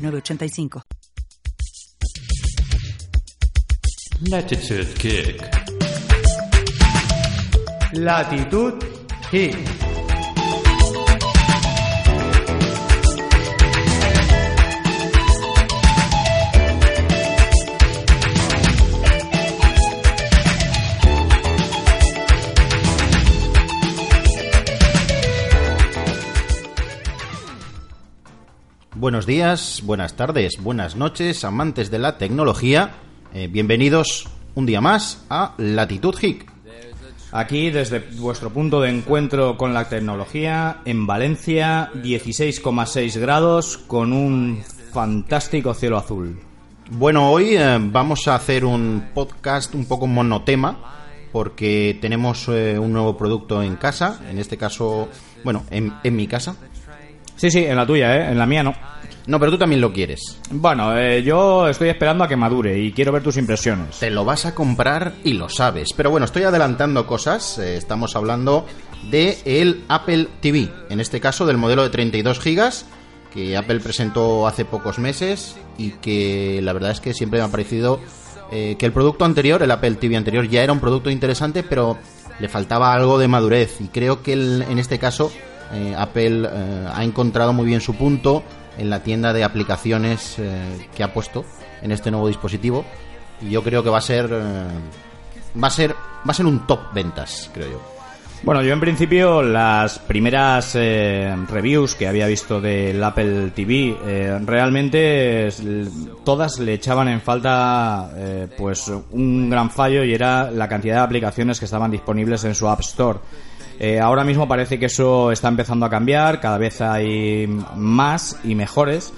906985. Latitude Kick. Latitud Hick. Buenos días, buenas tardes, buenas noches, amantes de la tecnología. Eh, bienvenidos un día más a Latitud Hick. Aquí desde vuestro punto de encuentro con la tecnología, en Valencia, 16,6 grados con un fantástico cielo azul. Bueno, hoy eh, vamos a hacer un podcast un poco monotema porque tenemos eh, un nuevo producto en casa, en este caso, bueno, en, en mi casa. Sí, sí, en la tuya, ¿eh? En la mía no. No, pero tú también lo quieres. Bueno, eh, yo estoy esperando a que madure y quiero ver tus impresiones. Te lo vas a comprar y lo sabes. Pero bueno, estoy adelantando cosas. Eh, estamos hablando de el Apple TV. En este caso del modelo de 32 gigas que Apple presentó hace pocos meses y que la verdad es que siempre me ha parecido eh, que el producto anterior, el Apple TV anterior, ya era un producto interesante, pero le faltaba algo de madurez. Y creo que el- en este caso eh, Apple eh, ha encontrado muy bien su punto en la tienda de aplicaciones eh, que ha puesto en este nuevo dispositivo. Y yo creo que va a ser. eh, va a ser. Va a ser un top ventas, creo yo. Bueno, yo en principio las primeras eh, reviews que había visto del Apple TV eh, realmente todas le echaban en falta eh, pues un gran fallo y era la cantidad de aplicaciones que estaban disponibles en su App Store. Eh, ahora mismo parece que eso está empezando a cambiar, cada vez hay más y mejores.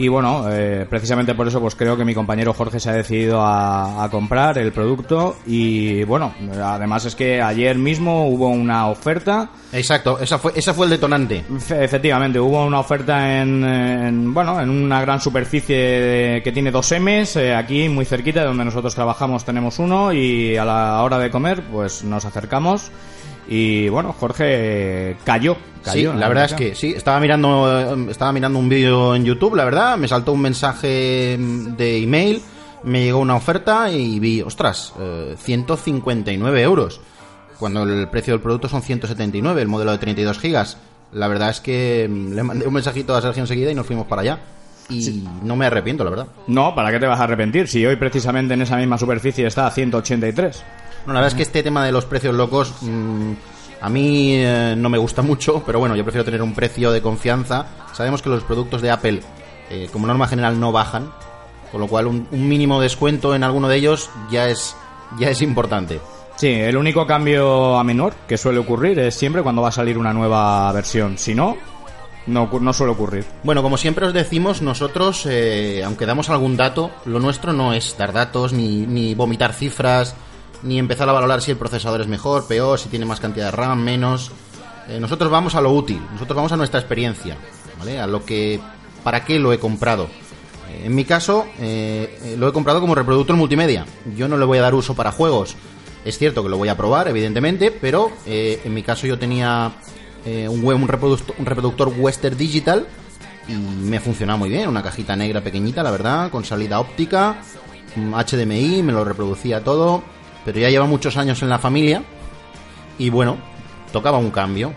Y bueno, eh, precisamente por eso pues creo que mi compañero Jorge se ha decidido a, a comprar el producto y bueno, además es que ayer mismo hubo una oferta, Exacto, esa fue, esa fue el detonante. Fe- efectivamente hubo una oferta en, en, bueno, en una gran superficie de- que tiene dos M's, eh, aquí muy cerquita de donde nosotros trabajamos tenemos uno y a la hora de comer pues nos acercamos y bueno, Jorge cayó, Sí, cayó. en la verdad es que sí. Estaba mirando, estaba mirando un vídeo en YouTube, la verdad. Me saltó un mensaje mm, de email, me llegó una oferta y vi, ostras, eh, 159 euros. Cuando el precio del producto son 179, el modelo de 32 gigas. La verdad es que mm, le mandé un mensajito a Sergio enseguida y nos fuimos para allá. Y no me arrepiento, la verdad. No, ¿para qué te vas a arrepentir? Si hoy precisamente en esa misma superficie está a 183. No, la verdad es que este tema de los precios locos mm, a mí eh, no me gusta mucho, pero bueno, yo prefiero tener un precio de confianza. Sabemos que los productos de Apple, eh, como norma general, no bajan, con lo cual un, un mínimo descuento en alguno de ellos ya es, ya es importante. Sí, el único cambio a menor que suele ocurrir es siempre cuando va a salir una nueva versión. Si no, no, no suele ocurrir. Bueno, como siempre os decimos, nosotros, eh, aunque damos algún dato, lo nuestro no es dar datos, ni, ni vomitar cifras, ni empezar a valorar si el procesador es mejor, peor, si tiene más cantidad de RAM, menos. Eh, nosotros vamos a lo útil, nosotros vamos a nuestra experiencia, ¿vale? A lo que, para qué lo he comprado. Eh, en mi caso, eh, lo he comprado como reproductor multimedia. Yo no le voy a dar uso para juegos. Es cierto que lo voy a probar, evidentemente, pero en mi caso yo tenía un, un, reproductor, un reproductor Western Digital y me funcionaba muy bien. Una cajita negra pequeñita, la verdad, con salida óptica, un HDMI, me lo reproducía todo, pero ya lleva muchos años en la familia y bueno, tocaba un cambio.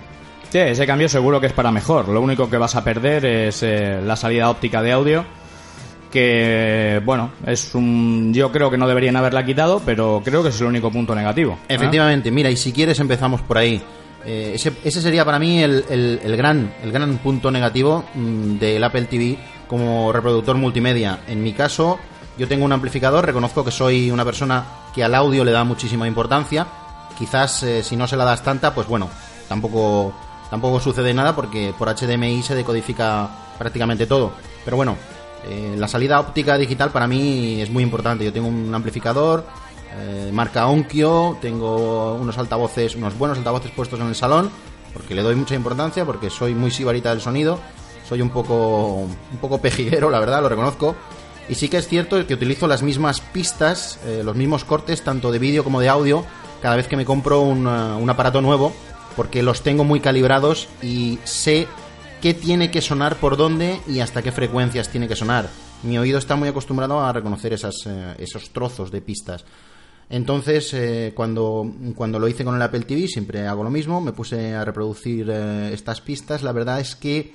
Sí, ese cambio seguro que es para mejor. Lo único que vas a perder es eh, la salida óptica de audio. Que, bueno, es un. Yo creo que no deberían haberla quitado, pero creo que es el único punto negativo. ¿eh? Efectivamente, mira, y si quieres empezamos por ahí. Eh, ese, ese sería para mí el, el- el gran, el gran punto negativo mm, del Apple TV como reproductor multimedia. En mi caso, yo tengo un amplificador, reconozco que soy una persona que al audio le da muchísima importancia. Quizás eh, si no se la das tanta, pues bueno, tampoco, tampoco sucede nada porque por HDMI se decodifica prácticamente todo. Pero bueno, Eh, la salida óptica digital para mí es muy importante. Yo tengo un amplificador, eh, marca Onkyo, tengo unos altavoces, unos buenos altavoces puestos en el salón, porque le doy mucha importancia, porque soy muy sibarita del sonido, soy un poco, un poco pejiguero, la verdad, lo reconozco. Y sí que es cierto que utilizo las mismas pistas, eh, los mismos cortes, tanto de vídeo como de audio, cada vez que me compro un, uh, un aparato nuevo, porque los tengo muy calibrados y sé qué tiene que sonar por dónde y hasta qué frecuencias tiene que sonar. Mi oído está muy acostumbrado a reconocer esas, eh, esos trozos de pistas. Entonces, eh, cuando, cuando lo hice con el Apple TV, siempre hago lo mismo, me puse a reproducir eh, estas pistas. La verdad es que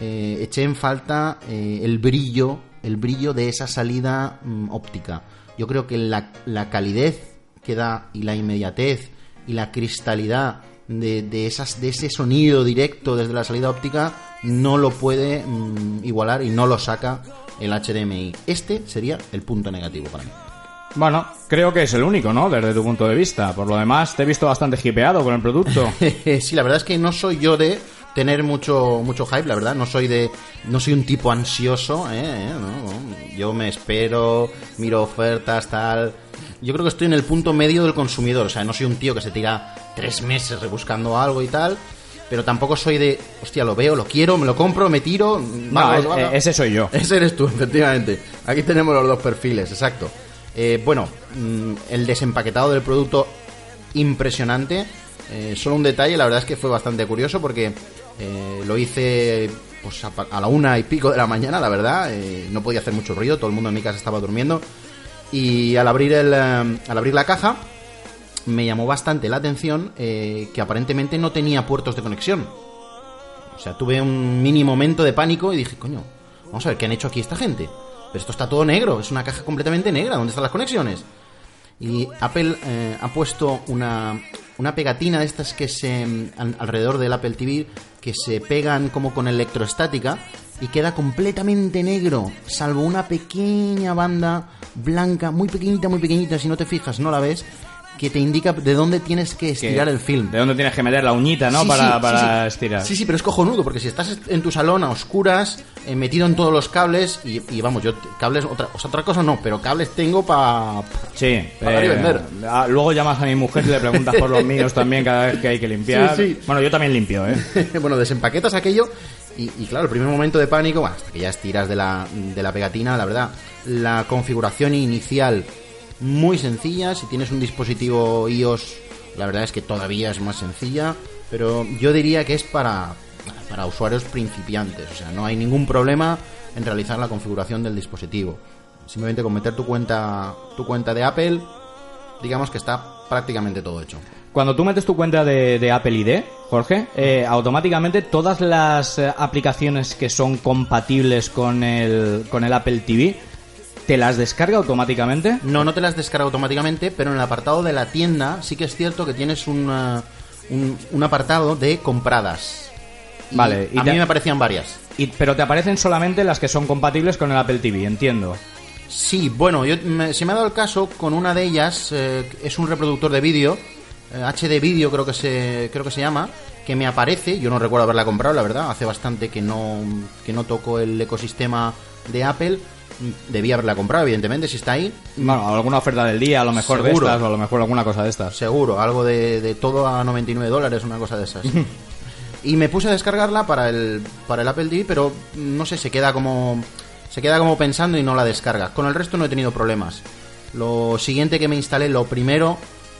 eh, eché en falta eh, el brillo, el brillo de esa salida mm, óptica. Yo creo que la, la calidez que da y la inmediatez y la cristalidad de, de, esas, de ese sonido directo desde la salida óptica no lo puede mm, igualar y no lo saca el HDMI. Este sería el punto negativo para mí. Bueno, creo que es el único, ¿no? Desde tu punto de vista. Por lo demás, te he visto bastante hipeado con el producto. sí, la verdad es que no soy yo de tener mucho mucho hype, la verdad. No soy de no soy un tipo ansioso, ¿eh? ¿Eh? No, yo me espero, miro ofertas, tal. Yo creo que estoy en el punto medio del consumidor. O sea, no soy un tío que se tira tres meses rebuscando algo y tal. Pero tampoco soy de, hostia, lo veo, lo quiero, me lo compro, me tiro. Vamos, vamos. ese soy yo. Ese eres tú, efectivamente. Aquí tenemos los dos perfiles, exacto. Eh, bueno, mm, el desempaquetado del producto impresionante. Eh, solo un detalle, la verdad es que fue bastante curioso porque eh, lo hice pues, a, a la una y pico de la mañana, la verdad. eh, no podía hacer mucho ruido, todo el mundo en mi casa estaba durmiendo. Y al abrir, el, eh, al abrir la caja, me llamó bastante la atención eh, que aparentemente no tenía puertos de conexión. O sea, tuve un mini momento de pánico y dije, coño, vamos a ver qué han hecho aquí esta gente. Pero esto está todo negro, es una caja completamente negra, ¿dónde están las conexiones? Y Apple eh, ha puesto una, una pegatina de estas que se. mm, al- alrededor del Apple TV, que se pegan como con electroestática y queda completamente negro, salvo una pequeña banda blanca, muy pequeñita, muy pequeñita, si no te fijas, no la ves, que te indica de dónde tienes que Que- estirar el film. De dónde tienes que meter la uñita, ¿no? Sí, para sí, para sí, estirar. Sí, sí, pero es cojonudo, porque si estás en tu salón a oscuras, eh, metido en todos los cables, y, y vamos, yo cables, otra, o sea, otra cosa no, pero cables tengo para... Sí. eh, Para dar y vender. ah, luego llamas a mi mujer y le preguntas por los míos también cada vez que hay que limpiar. Sí, sí. Bueno, yo también limpio, ¿eh? bueno, desempaquetas aquello, y, y claro, el primer momento de pánico, bueno, hasta que ya estiras de la, de la pegatina, la verdad, la configuración inicial muy sencilla, si tienes un dispositivo iOS, la verdad es que todavía es más sencilla, pero yo diría que es para, para usuarios principiantes, o sea, no hay ningún problema en realizar la configuración del dispositivo. Simplemente con meter tu cuenta, tu cuenta de Apple, digamos que está prácticamente todo hecho. Cuando tú metes tu cuenta de, de Apple ID, Jorge, eh, automáticamente todas las eh, aplicaciones que son compatibles con el, con el Apple TV, ¿te las descarga automáticamente? No, no te las descarga automáticamente, pero en el apartado de la tienda sí que es cierto que tienes una- un, un apartado de compradas. Y Vale, y a te- mí me aparecían varias. Y, pero te aparecen solamente las que son compatibles con el Apple TV, entiendo. Sí, bueno, yo, me- se me ha dado el caso con una de ellas, eh, es un reproductor de vídeo, eh, HD vídeo creo que se creo que se llama, que me aparece, yo no recuerdo haberla comprado, la verdad, hace bastante que no que no toco el ecosistema de Apple, debía haberla comprado evidentemente si está ahí, Bueno, alguna oferta del día, a lo mejor Seguro. de estas, o a lo mejor alguna cosa de estas. Seguro, algo de, de todo a 99 dólares, una cosa de esas. y me puse a descargarla para el, para el Apple TV, pero no sé, se queda como se queda como pensando y no la descarga. Con el resto no he tenido problemas. Lo siguiente que me instalé, lo primero,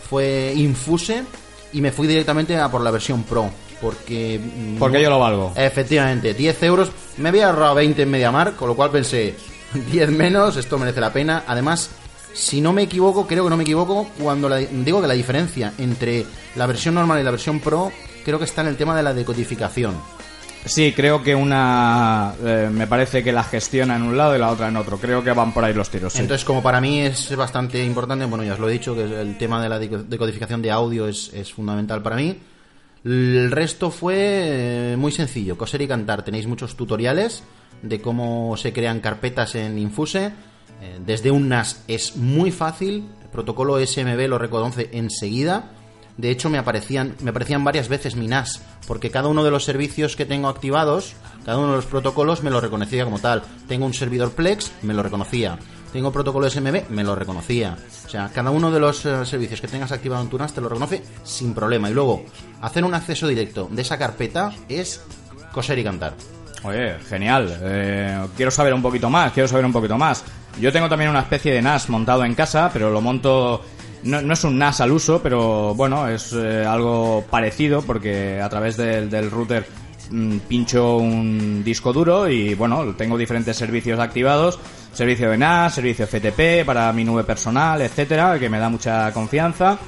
fue Infuse y me fui directamente a por la versión Pro. Porque... mm, Porque yo lo valgo. Efectivamente, 10 euros. Me había ahorrado 20 en MediaMark, con lo cual pensé, 10 menos, esto merece la pena. Además, si no me equivoco, creo que no me equivoco, cuando la- digo que la diferencia entre la versión normal y la versión Pro, creo que está en el tema de la decodificación. Sí, creo que una eh, me parece que la gestiona en un lado y la otra en otro. Creo que van por ahí los tiros. sí. Entonces, como para mí es bastante importante, bueno, ya os lo he dicho, que el tema de la deco- decodificación de audio es, es fundamental para mí. El resto fue eh, muy sencillo, coser y cantar. Tenéis muchos tutoriales de cómo se crean carpetas en Infuse. Eh, Desde un NAS es muy fácil, el protocolo SMB lo reconoce enseguida. De hecho, me aparecían, me aparecían varias veces mi NAS, porque cada uno de los servicios que tengo activados, cada uno de los protocolos me lo reconocía como tal. Tengo un servidor Plex, me lo reconocía. Tengo protocolo SMB, me lo reconocía. O sea, cada uno de los eh, servicios que tengas activado en tu NAS te lo reconoce sin problema. Y luego, hacer un acceso directo de esa carpeta es coser y cantar. Oye, genial. Eh, quiero saber un poquito más, quiero saber un poquito más. Yo tengo también una especie de NAS montado en casa, pero lo monto... No, no es un NAS al uso, pero bueno, es eh, algo parecido porque a través del, del router mm, pincho un disco duro y bueno, tengo diferentes servicios activados. Servicio de NAS, servicio FTP para mi nube personal, etcétera, que me da mucha confianza.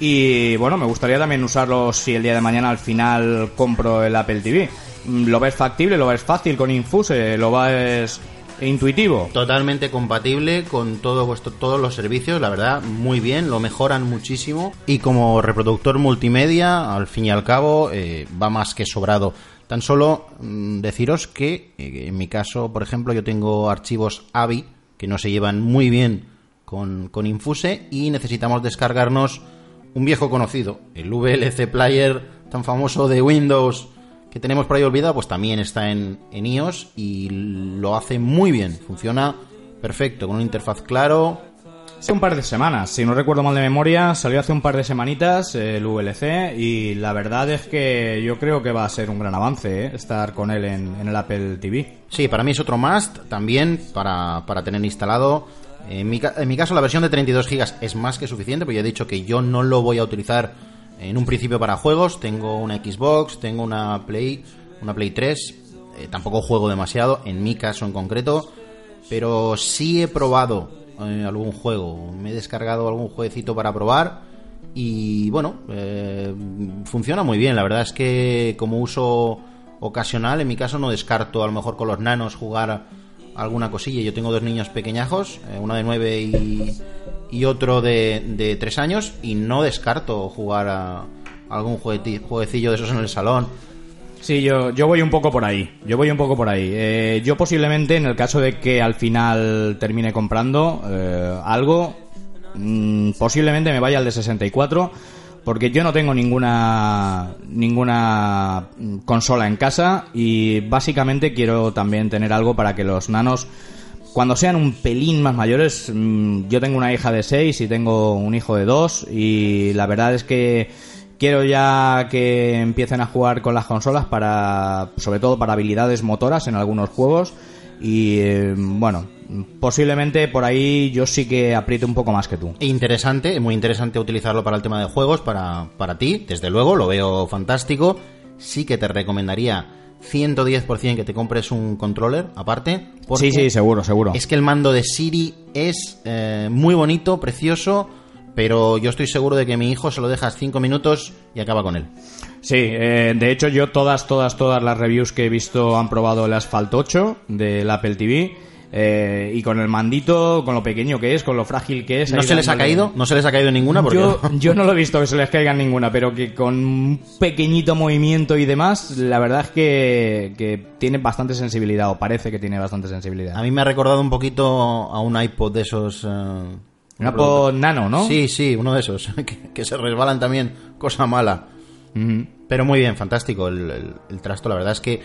Y bueno, me gustaría también usarlo si el día de mañana al final compro el Apple TV. ¿Lo ves factible? ¿Lo ves fácil con Infuse? ¿Lo ves intuitivo? Totalmente compatible con todo vuestro, todos los servicios, la verdad, muy bien, lo mejoran muchísimo. Y como reproductor multimedia, al fin y al cabo, eh, va más que sobrado. Tan solo mm, deciros que, eh, en mi caso, por ejemplo, yo tengo archivos AVI que no se llevan muy bien con, con Infuse y necesitamos descargarnos un viejo conocido, el VLC Player tan famoso de Windows que tenemos por ahí olvidado, pues también está en, en iOS y lo hace muy bien, funciona perfecto, con una interfaz claro, Hace un par de semanas, si no recuerdo mal de memoria, salió hace un par de semanitas el VLC y la verdad es que yo creo que va a ser un gran avance eh, estar con él en, en el Apple TV. Sí, para mí es otro must también para, para tener instalado. En mi, en mi caso, la versión de 32 GB es más que suficiente, porque ya he dicho que yo no lo voy a utilizar en un principio para juegos. Tengo una Xbox, tengo una Play, una Play 3. eh, tampoco juego demasiado, en mi caso en concreto. Pero sí he probado eh, algún juego. Me he descargado algún jueguecito para probar. Y bueno, eh, funciona muy bien. La verdad es que como uso ocasional, en mi caso no descarto a lo mejor con los nanos jugar alguna cosilla. Yo tengo dos niños pequeñajos, uno de 9 y, y otro de, de 3 años, y no descarto jugar a algún jueguecillo de esos en el salón. Sí, yo, yo voy un poco por ahí. Yo voy un poco por ahí. Eh, yo posiblemente, en el caso de que al final termine comprando eh, algo, mm, posiblemente me vaya al de 64, porque yo no tengo ninguna ninguna mm, consola en casa y básicamente quiero también tener algo para que los nanos cuando sean un pelín más mayores, mm, yo tengo una hija de 6 y tengo un hijo de 2 y la verdad es que quiero ya que empiecen a jugar con las consolas para, sobre todo para habilidades motoras en algunos juegos y eh, bueno, posiblemente por ahí yo sí que apriete un poco más que tú. Interesante, muy interesante utilizarlo para el tema de juegos, para, para ti, desde luego, lo veo fantástico. Sí que te recomendaría 110% que te compres un controller aparte. Sí, sí, seguro, seguro. Es que el mando de Siri es eh, muy bonito, precioso, pero yo estoy seguro de que mi hijo se lo dejas 5 minutos y acaba con él. Sí, eh, de hecho yo todas, todas, todas las reviews que he visto han probado el Asphalt 8 del Apple TV eh, y con el mandito, con lo pequeño que es, con lo frágil que es. ¿No se les ha caído? ¿No se les ha caído ninguna? Porque Yo, yo no lo he visto que se les caiga ninguna, pero que con un pequeñito movimiento y demás, la verdad es que, que tiene bastante sensibilidad, o parece que tiene bastante sensibilidad. a mí me ha recordado un poquito a un iPod de esos... eh, Un Apple Nano, ¿no? Sí, sí, uno de esos, que, que se resbalan también, cosa mala. Pero muy bien, fantástico el, el- el trasto. La verdad es que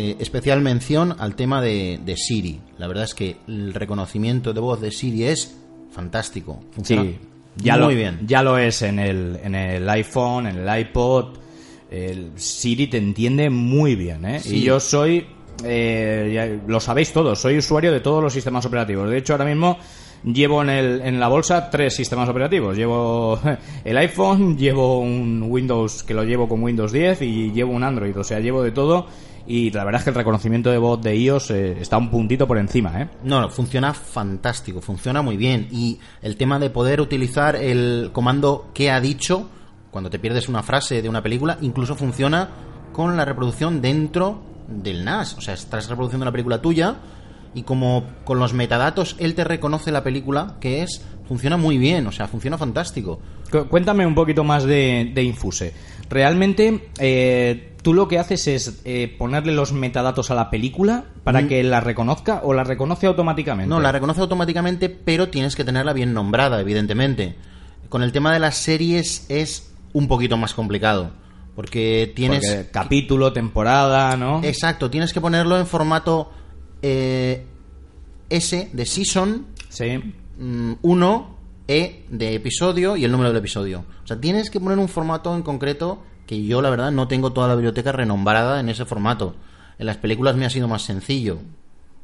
eh, especial mención al tema de, de Siri. La verdad es que el reconocimiento de voz de Siri es fantástico. Funciona Sí, ya muy lo, bien. ya lo es en el, en el iPhone, en el iPod. El Siri te entiende muy bien, ¿eh? Sí. Y yo soy, eh, ya lo sabéis todos, soy usuario de todos los sistemas operativos. De hecho, ahora mismo llevo en, el, en la bolsa tres sistemas operativos. Llevo el iPhone, llevo un Windows que lo llevo con Windows 10 y llevo un Android. O sea, llevo de todo. Y la verdad es que el reconocimiento de voz de iOS eh, está un puntito por encima, ¿eh? No, no, funciona fantástico, funciona muy bien. Y el tema de poder utilizar el comando que ha dicho cuando te pierdes una frase de una película, incluso funciona con la reproducción dentro del NAS. O sea, estás reproduciendo una película tuya y como con los metadatos él te reconoce la película que es, funciona muy bien, o sea, funciona fantástico. Cu- Cuéntame un poquito más de, de Infuse. Realmente, eh, tú lo que haces es eh, ponerle los metadatos a la película para que la reconozca o la reconoce automáticamente. No, la reconoce automáticamente, pero tienes que tenerla bien nombrada, evidentemente. Con el tema de las series es un poquito más complicado. Porque tienes... Porque capítulo, temporada, ¿no? Exacto, tienes que ponerlo en formato eh, S de season Sí. 1, E de episodio y el número del episodio. O sea, tienes que poner un formato en concreto que yo, la verdad, no tengo toda la biblioteca renombrada en ese formato. En las películas me ha sido más sencillo.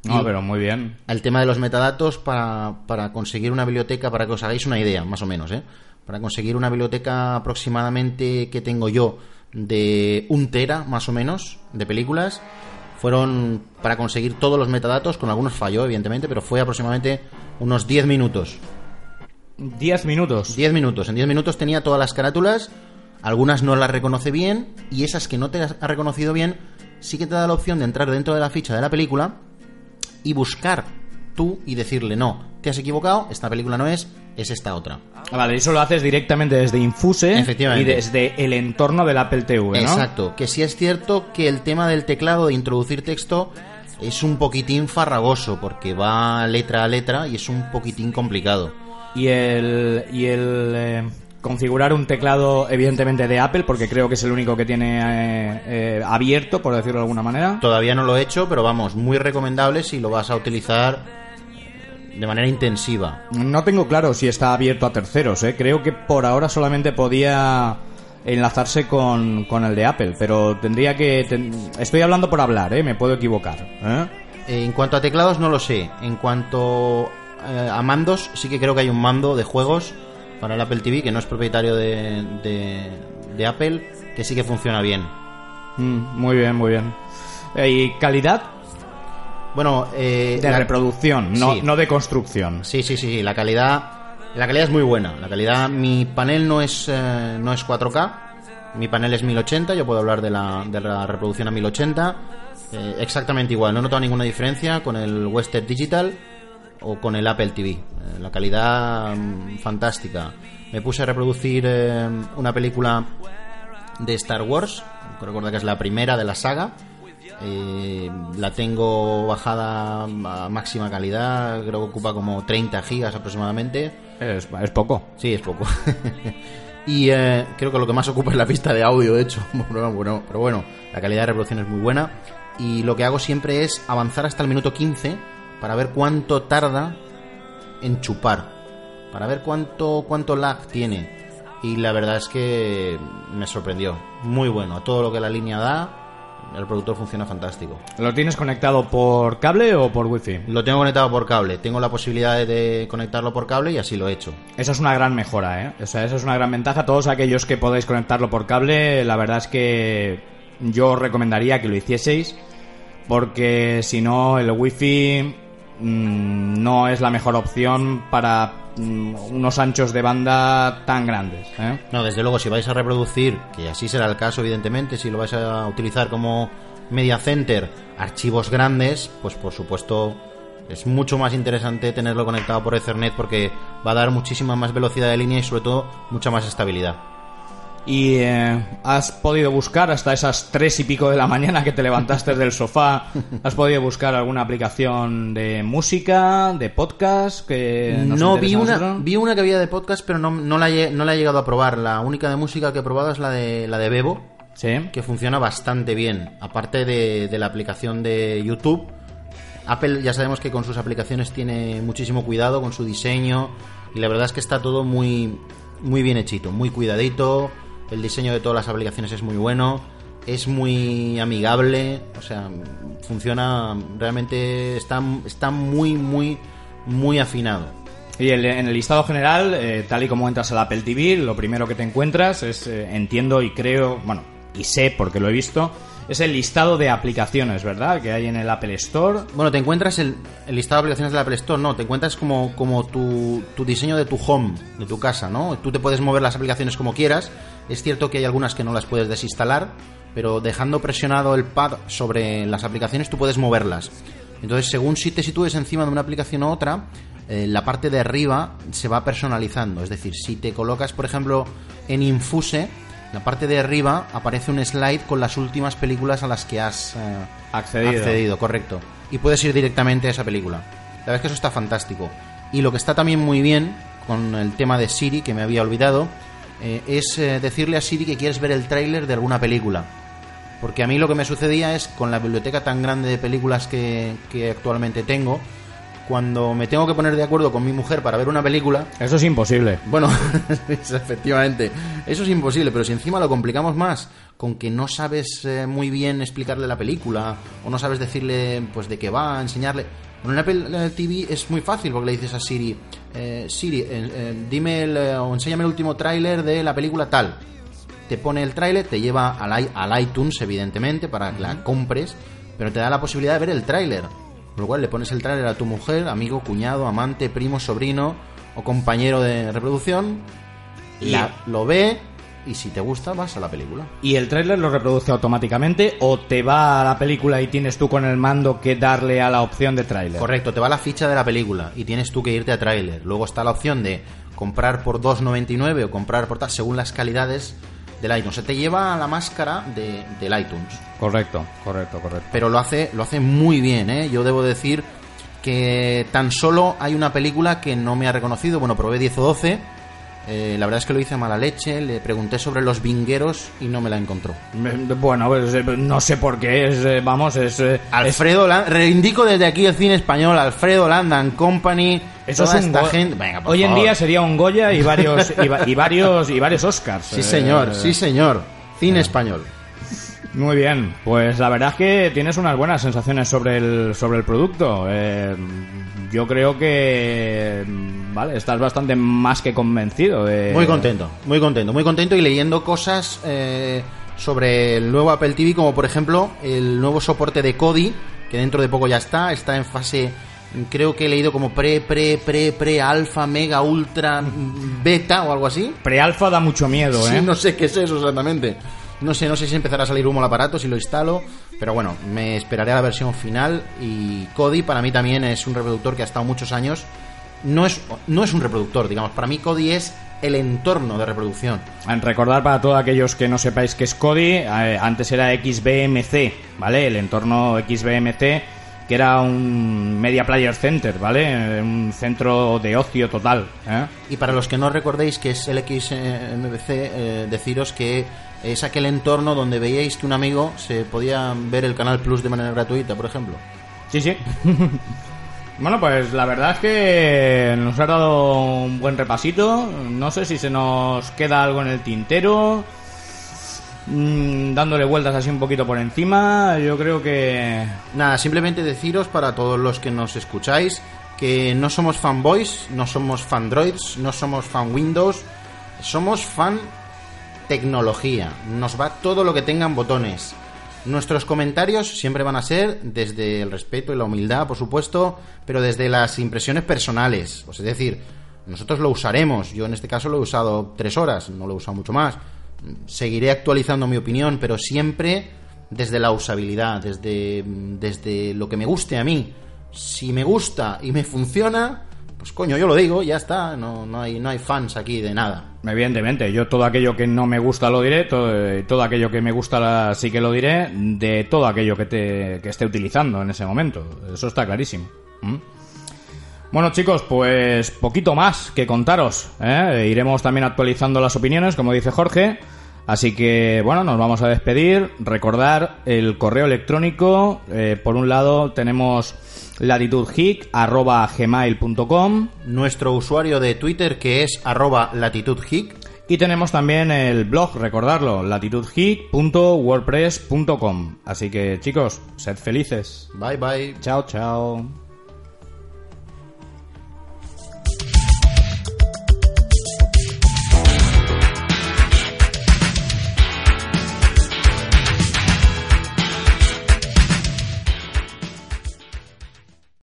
No, Y pero muy bien. El tema de los metadatos para, para conseguir una biblioteca, para que os hagáis una idea, más o menos, ¿eh? Para conseguir una biblioteca aproximadamente que tengo yo de un tera, más o menos, de películas, fueron para conseguir todos los metadatos, con algunos falló, evidentemente, pero fue aproximadamente unos 10 minutos. 10 minutos. 10 minutos. En 10 minutos tenía todas las carátulas, algunas no las reconoce bien, y esas que no te las ha reconocido bien, sí que te da la opción de entrar dentro de la ficha de la película y buscar tú y decirle, no, te has equivocado, esta película no es, es esta otra. Vale, eso lo haces directamente desde Infuse y desde el entorno del Apple TV, ¿no? Exacto, que sí es cierto que el tema del teclado de introducir texto es un poquitín farragoso, porque va letra a letra y es un poquitín complicado. Y el, y el eh, configurar un teclado, evidentemente, de Apple, porque creo que es el único que tiene eh, eh, abierto, por decirlo de alguna manera. Todavía no lo he hecho, pero vamos, muy recomendable si lo vas a utilizar de manera intensiva. No tengo claro si está abierto a terceros, ¿eh? Creo que por ahora solamente podía enlazarse con, con el de Apple, pero tendría que... ten- Estoy hablando por hablar, ¿eh? Me puedo equivocar. ¿eh? En cuanto a teclados no lo sé. En cuanto eh, a mandos, sí que creo que hay un mando de juegos para el Apple TV que no es propietario de, de, de Apple, que sí que funciona bien. Mm, muy bien, muy bien. Eh, ¿Y calidad? Bueno, eh, De la- reproducción, no, Sí. no de construcción. Sí, sí, sí, sí, la calidad la calidad es muy buena. La calidad mi panel no es eh, no es 4K. Mi panel es 1080, yo puedo hablar de la, de la reproducción a 1080. eh, exactamente igual, no he notado ninguna diferencia con el Western Digital o con el Apple TV. Eh, la calidad mm, fantástica. Me puse a reproducir eh, una película de Star Wars, recuerda que es la primera de la saga. Eh, la tengo bajada a máxima calidad, creo que ocupa como 30 gigas aproximadamente. Es, es poco. Sí, es poco. y eh, creo que lo que más ocupa es la pista de audio, de hecho. Bueno, bueno, pero bueno, la calidad de reproducción es muy buena. Y lo que hago siempre es avanzar hasta el minuto 15 para ver cuánto tarda en chupar. Para ver cuánto, cuánto lag tiene. Y la verdad es que me sorprendió. Muy bueno. A todo lo que la línea da, el productor funciona fantástico. ¿Lo tienes conectado por cable o por wifi? Lo tengo conectado por cable. Tengo la posibilidad de conectarlo por cable y así lo he hecho. Esa es una gran mejora, ¿eh? O sea, esa es una gran ventaja. Todos aquellos que podáis conectarlo por cable, la verdad es que yo os recomendaría que lo hicieseis, porque si no, el wifi mm, no es la mejor opción para unos anchos de banda tan grandes, ¿eh? No, desde luego, si vais a reproducir, que así será el caso, evidentemente, si lo vais a utilizar como media center, archivos grandes, pues por supuesto es mucho más interesante tenerlo conectado por Ethernet porque va a dar muchísima más velocidad de línea y sobre todo mucha más estabilidad. Y eh, has podido buscar hasta esas tres y pico de la mañana que te levantaste del sofá, has podido buscar alguna aplicación de música, de podcast que nos No, vi una, vi una que había de podcast, pero no, no, la he, no la he llegado a probar. La única de música que he probado es la de, la de Bebo, Sí. que funciona bastante bien. Aparte de, de la aplicación de YouTube, Apple ya sabemos que con sus aplicaciones tiene muchísimo cuidado con su diseño y la verdad es que está todo muy, muy bien hechito, muy cuidadito. El diseño de todas las aplicaciones es muy bueno, es muy amigable, o sea, funciona realmente, está, está muy, muy, muy afinado. Y el- en el listado general, eh, tal y como entras al Apple TV, lo primero que te encuentras es, eh, entiendo y creo, bueno, y sé porque lo he visto, es el listado de aplicaciones, ¿verdad? Que hay en el Apple Store. Bueno, te encuentras el, el listado de aplicaciones de la Apple Store, no, te encuentras como, como tu, tu diseño de tu home, de tu casa, ¿no? Tú te puedes mover las aplicaciones como quieras. Es cierto que hay algunas que no las puedes desinstalar, pero dejando presionado el pad sobre las aplicaciones tú puedes moverlas. Entonces, según si te sitúes encima de una aplicación u otra, eh, la parte de arriba se va personalizando. Es decir, si te colocas, por ejemplo, en Infuse, la parte de arriba aparece un slide con las últimas películas a las que has eh, Accedido. accedido, correcto. Y puedes ir directamente a esa película. La verdad es que eso está fantástico. Y lo que está también muy bien con el tema de Siri, que me había olvidado, eh, es eh, decirle a Siri que quieres ver el tráiler de alguna película. Porque a mí lo que me sucedía es, con la biblioteca tan grande de películas que, que actualmente tengo, cuando me tengo que poner de acuerdo con mi mujer para ver una película, Eso es imposible. bueno, efectivamente, eso es imposible, pero si encima lo complicamos más con que no sabes eh, muy bien explicarle la película o no sabes decirle pues de qué va, enseñarle... Con el Apple TV es muy fácil porque le dices a Siri, eh, Siri, eh, eh, dime el, eh, o enséñame el último tráiler de la película tal. Te pone el tráiler, te lleva al, iTunes, evidentemente, para que la compres, pero te da la posibilidad de ver el tráiler. Con lo cual le pones el tráiler a tu mujer, amigo, cuñado, amante, primo, sobrino o compañero de reproducción, la- lo ve y si te gusta vas a la película. ¿Y el tráiler lo reproduce automáticamente o te va a la película y tienes tú con el mando que darle a la opción de tráiler? Correcto, te va la ficha de la película y tienes tú que irte a tráiler. Luego está la opción de comprar por 2.99 o comprar por tal, según las calidades del iTunes. Se te lleva a la máscara de, del iTunes. Correcto, correcto, correcto. Pero lo hace, lo hace muy bien, ¿eh? Yo debo decir que tan solo hay una película que no me ha reconocido. Bueno, probé 10 o 12. Eh, la verdad es que lo hice a mala leche. Le pregunté sobre los vingueros y no me la encontró. Bueno, pues, eh, no sé por qué, es, eh, vamos, es... eh, Alfredo Land, reivindico desde aquí el cine español, Alfredo Land and Company, Eso toda es un esta Go- gente. Venga, Hoy en día sería un Goya y varios y, va- y varios y varios Oscars. Sí, Eh, señor, sí, señor. Cine español. Muy bien, pues la verdad es que tienes unas buenas sensaciones sobre el sobre el producto. Eh, yo creo que vale, estás bastante más que convencido de Muy contento, muy contento, muy contento y leyendo cosas eh, sobre el nuevo Apple TV, como por ejemplo el nuevo soporte de Kodi, que dentro de poco ya está, está en fase, creo que he leído como pre, pre, pre, pre, alfa, mega, ultra, mm, beta o algo así. Prealfa da mucho miedo, Sí, ¿eh? no sé qué es eso exactamente. No sé, no sé si empezará a salir humo al aparato, si lo instalo, pero bueno, me esperaré a la versión final y Kodi para mí también es un reproductor que ha estado muchos años. No es, no es un reproductor, digamos, para mí Kodi es el entorno de reproducción. Recordar para todos aquellos que no sepáis qué es Kodi, eh, antes era XBMC, ¿vale? El entorno XBMC, que era un Media Player Center, ¿vale? Un centro de ocio total, ¿eh? Y para los que no recordéis que es el XMBC, eh, deciros que es aquel entorno donde veíais que un amigo se podía ver el Canal Plus de manera gratuita, por ejemplo. Sí, sí. bueno, pues la verdad es que nos ha dado un buen repasito. No sé si se nos queda algo en el tintero. Mm, dándole vueltas así un poquito por encima, yo creo que... Nada, simplemente deciros para todos los que nos escucháis que no somos fanboys, no somos fandroids, no somos fan Windows, somos fan tecnología. Nos va todo lo que tengan botones. Nuestros comentarios siempre van a ser desde el respeto y la humildad, por supuesto, pero desde las impresiones personales. Pues es decir, nosotros lo usaremos. Yo en este caso lo he usado tres horas, no lo he usado mucho más. Seguiré actualizando mi opinión, pero siempre desde la usabilidad, desde, desde lo que me guste a mí. Si me gusta y me funciona, pues coño, yo lo digo, ya está. No, no, hay, no hay fans aquí de nada. Evidentemente, yo todo aquello que no me gusta lo diré, todo, todo aquello que me gusta sí que lo diré, de todo aquello que, te, que esté utilizando en ese momento. Eso está clarísimo. ¿Mm? Bueno chicos, pues poquito más que contaros. ¿eh? Iremos también actualizando las opiniones, como dice Jorge. Así que bueno, nos vamos a despedir. Recordar el correo electrónico. eh, por un lado tenemos latitudgeek.gmail.com Nuestro usuario de Twitter que es arroba latitudgeek. y tenemos también el blog, recordarlo, latitudgeek.wordpress.com. Así que chicos, sed felices. Bye bye. Chao, chao.